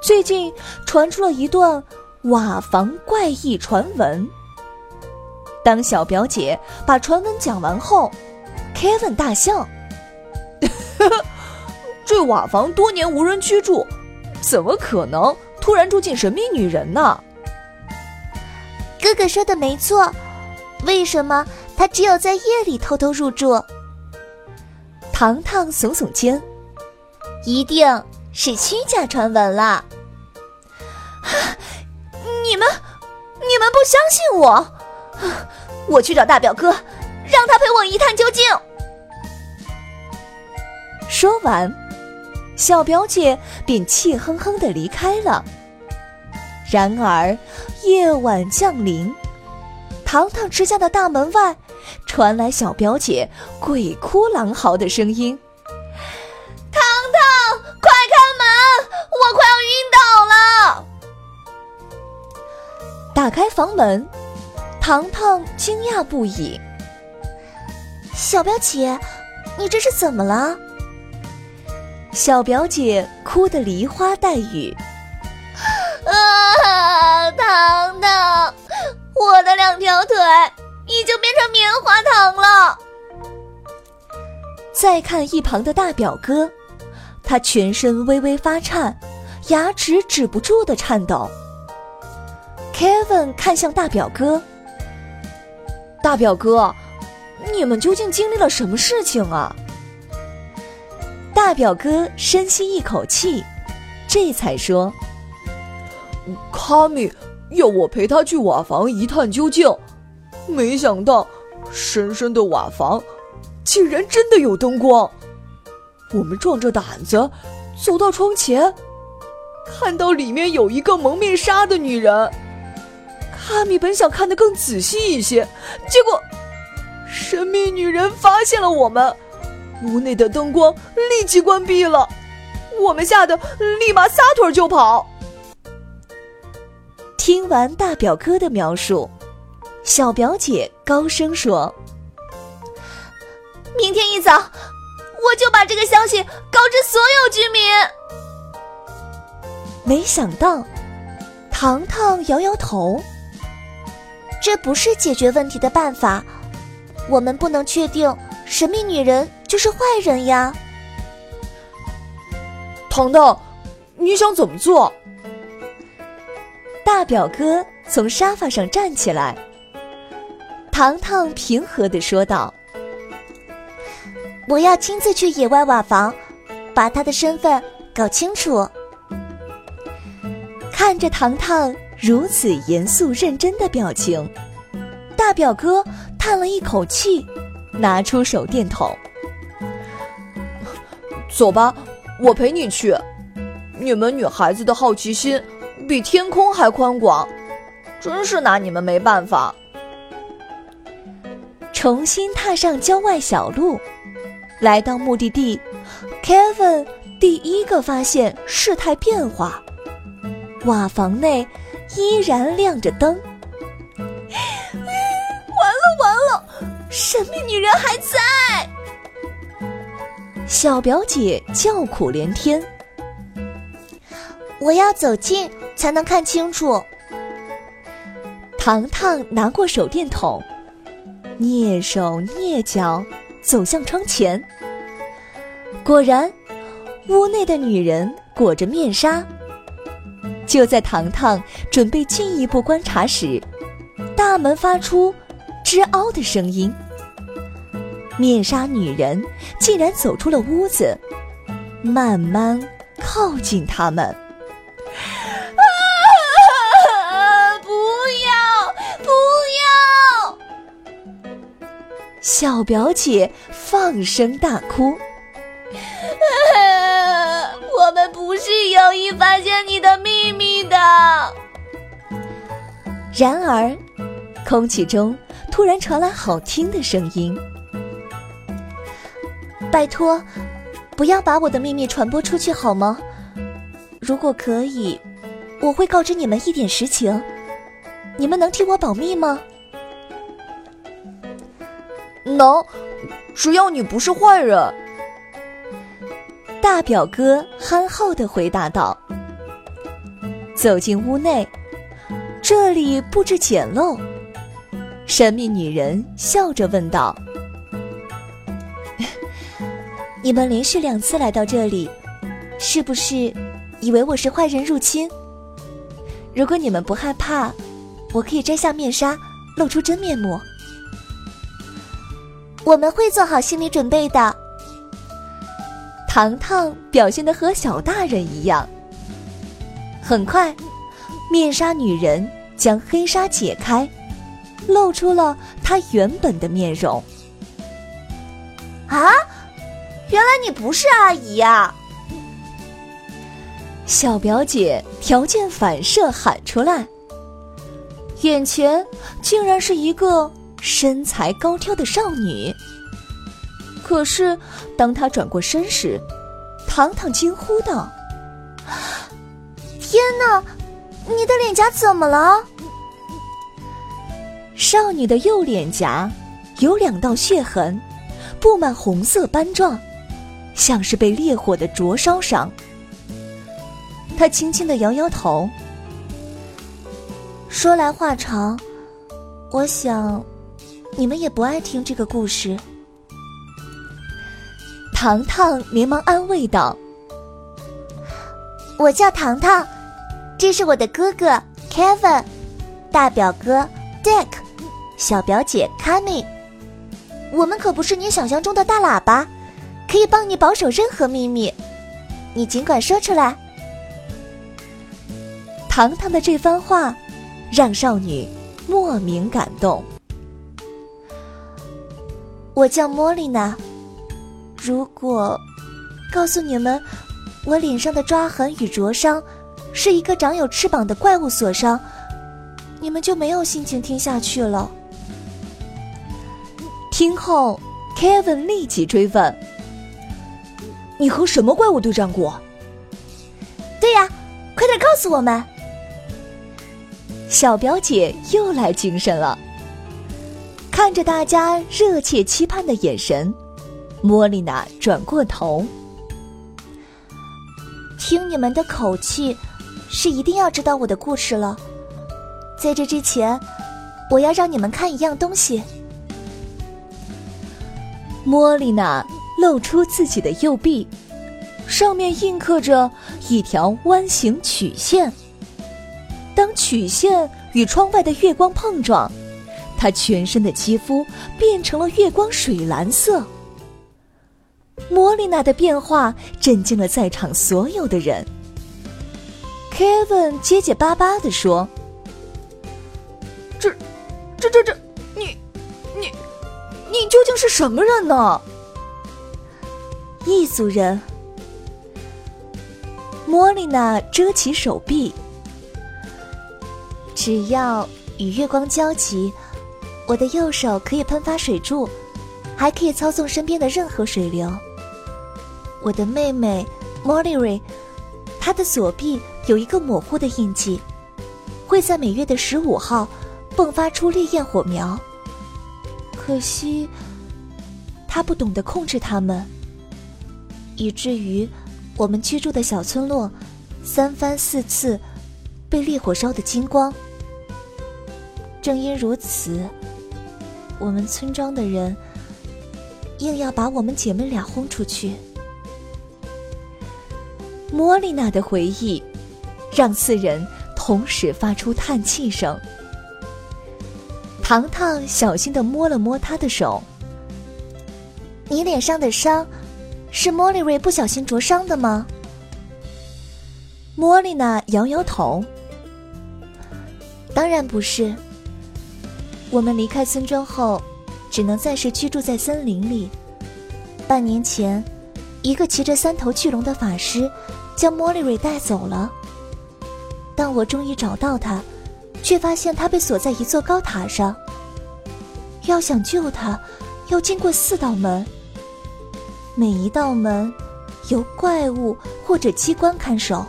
最近传出了一段瓦房怪异传闻。当小表姐把传闻讲完后，Kevin 大笑：“ 这瓦房多年无人居住，怎么可能？”突然住进神秘女人呢？哥哥说的没错，为什么她只有在夜里偷偷入住？糖糖耸耸肩，一定是虚假传闻了。你们，你们不相信我？我去找大表哥，让他陪我一探究竟。说完。小表姐便气哼哼的离开了。然而，夜晚降临，糖糖之家的大门外传来小表姐鬼哭狼嚎的声音：“我快要晕倒了！”打开房门，糖糖惊讶不已：“小表姐，你这是怎么了？”小表姐哭得梨花带雨，啊，糖糖，我的两条腿已经变成棉花糖了。再看一旁的大表哥，他全身微微发颤，牙齿止不住的颤抖。Kevin 看向大表哥，大表哥，你们究竟经历了什么事情啊？大表哥深吸一口气，这才说：“卡米要我陪他去瓦房一探究竟，没想到深深的瓦房竟然真的有灯光。我们壮着胆子走到窗前，看到里面有一个蒙面纱的女人。卡米本想看得更仔细一些，结果神秘女人发现了我们。”屋内的灯光立即关闭了，我们吓得立马撒腿就跑。听完大表哥的描述，小表姐高声说：“明天一早，我就把这个消息告知所有居民。”没想到，糖糖摇摇头：“这不是解决问题的办法，我们不能确定神秘女人。”就是坏人呀，糖糖，你想怎么做？大表哥从沙发上站起来，糖糖平和的说道：“我要亲自去野外瓦房，把他的身份搞清楚。”看着糖糖如此严肃认真的表情，大表哥叹了一口气，拿出手电筒。走吧，我陪你去。你们女孩子的好奇心比天空还宽广，真是拿你们没办法。重新踏上郊外小路，来到目的地，Kevin 第一个发现事态变化，瓦房内依然亮着灯。完了完了，神秘女人还在！小表姐叫苦连天：“我要走近才能看清楚。”糖糖拿过手电筒，蹑手蹑脚走向窗前。果然，屋内的女人裹着面纱，就在糖糖准备进一步观察时，大门发出吱嗷的声音。面纱女人竟然走出了屋子，慢慢靠近他们。啊！不要，不要！小表姐放声大哭。是有意发现你的秘密的。然而，空气中突然传来好听的声音：“拜托，不要把我的秘密传播出去好吗？如果可以，我会告知你们一点实情。你们能替我保密吗？”“能，只要你不是坏人。”大表哥憨厚的回答道：“走进屋内，这里布置简陋。”神秘女人笑着问道：“你们连续两次来到这里，是不是以为我是坏人入侵？如果你们不害怕，我可以摘下面纱，露出真面目。我们会做好心理准备的。”糖糖表现的和小大人一样。很快，面纱女人将黑纱解开，露出了她原本的面容。啊，原来你不是阿姨呀！小表姐条件反射喊出来，眼前竟然是一个身材高挑的少女。可是，当他转过身时，糖糖惊呼道：“天哪，你的脸颊怎么了？”少女的右脸颊有两道血痕，布满红色斑状，像是被烈火的灼烧伤。她轻轻的摇摇头。说来话长，我想，你们也不爱听这个故事。糖糖连忙安慰道：“我叫糖糖，这是我的哥哥 Kevin，大表哥 Dick，小表姐 Kami。我们可不是你想象中的大喇叭，可以帮你保守任何秘密，你尽管说出来。”糖糖的这番话让少女莫名感动。我叫莫莉娜。如果告诉你们，我脸上的抓痕与灼伤是一个长有翅膀的怪物所伤，你们就没有心情听下去了。听后，Kevin 立即追问：“你和什么怪物对战过？”“对呀，快点告诉我们！”小表姐又来精神了，看着大家热切期盼的眼神。莫莉娜转过头，听你们的口气，是一定要知道我的故事了。在这之前，我要让你们看一样东西。莫莉娜露出自己的右臂，上面印刻着一条弯形曲线。当曲线与窗外的月光碰撞，她全身的肌肤变成了月光水蓝色。莫莉娜的变化震惊了在场所有的人。Kevin 结结巴巴的说：“这、这、这、这，你、你、你究竟是什么人呢？”异族人。莫莉娜遮起手臂。只要与月光交集，我的右手可以喷发水柱，还可以操纵身边的任何水流。我的妹妹 Molly，她的左臂有一个模糊的印记，会在每月的十五号迸发出烈焰火苗。可惜，她不懂得控制它们，以至于我们居住的小村落三番四次被烈火烧得精光。正因如此，我们村庄的人硬要把我们姐妹俩轰出去。莫莉娜的回忆，让四人同时发出叹气声。糖糖小心的摸了摸她的手，你脸上的伤，是莫莉瑞不小心灼伤的吗？莫莉娜摇摇头，当然不是。我们离开村庄后，只能暂时居住在森林里。半年前，一个骑着三头巨龙的法师将莫莉瑞带走了。但我终于找到他，却发现他被锁在一座高塔上。要想救他，要经过四道门，每一道门由怪物或者机关看守。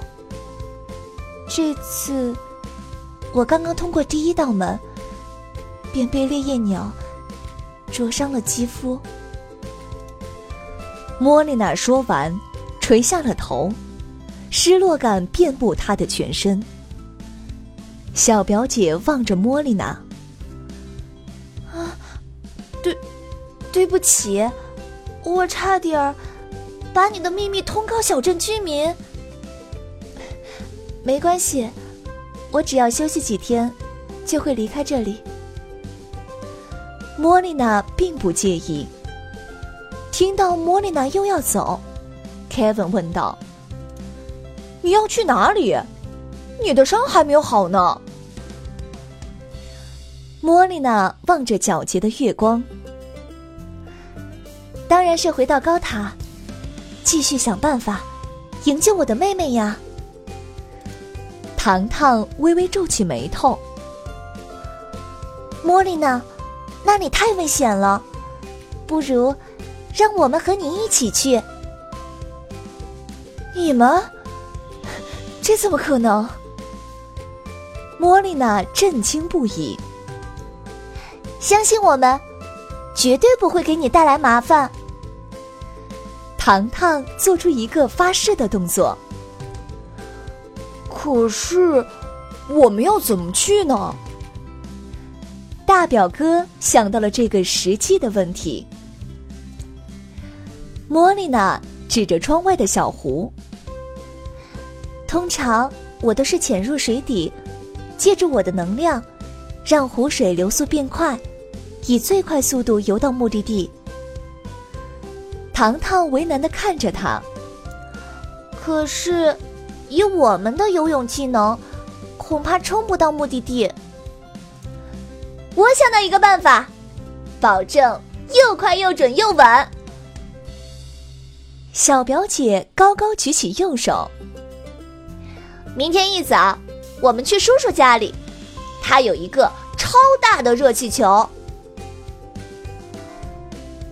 这次，我刚刚通过第一道门。便被烈焰鸟灼伤了肌肤。莫莉娜说完，垂下了头，失落感遍布他的全身。小表姐望着莫莉娜，啊，对，对不起，我差点儿把你的秘密通告小镇居民。没关系，我只要休息几天，就会离开这里。莫莉娜并不介意。听到莫莉娜又要走凯文问道：“你要去哪里？你的伤还没有好呢。”莫莉娜望着皎洁的月光：“当然是回到高塔，继续想办法营救我的妹妹呀。”糖糖微微皱起眉头：“莫莉娜。”那里太危险了，不如让我们和你一起去。你们？这怎么可能？莫莉娜震惊不已。相信我们，绝对不会给你带来麻烦。糖糖做出一个发誓的动作。可是，我们要怎么去呢？大表哥想到了这个实际的问题。莫莉娜指着窗外的小湖。通常我都是潜入水底，借助我的能量，让湖水流速变快，以最快速度游到目的地。糖糖为难的看着他。可是，以我们的游泳技能，恐怕冲不到目的地。我想到一个办法，保证又快又准又稳。小表姐高高举起右手。明天一早，我们去叔叔家里，他有一个超大的热气球。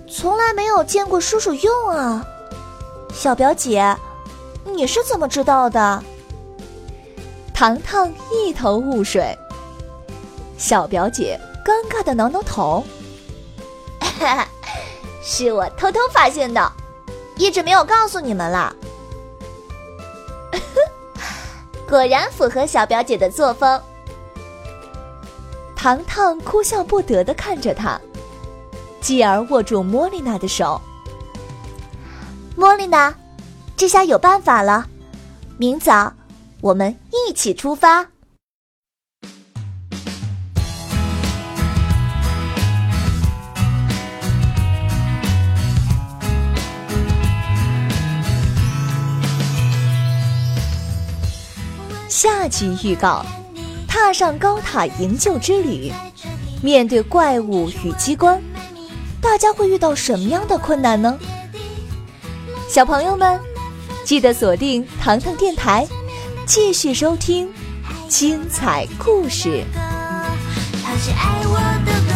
从来没有见过叔叔用啊，小表姐，你是怎么知道的？糖糖一头雾水。小表姐。尴尬的挠挠头，是我偷偷发现的，一直没有告诉你们啦。果然符合小表姐的作风。糖糖哭笑不得的看着他，继而握住莫莉娜的手。莫莉娜，这下有办法了，明早我们一起出发。下集预告：踏上高塔营救之旅，面对怪物与机关，大家会遇到什么样的困难呢？小朋友们，记得锁定糖糖电台，继续收听精彩故事。他是爱我的。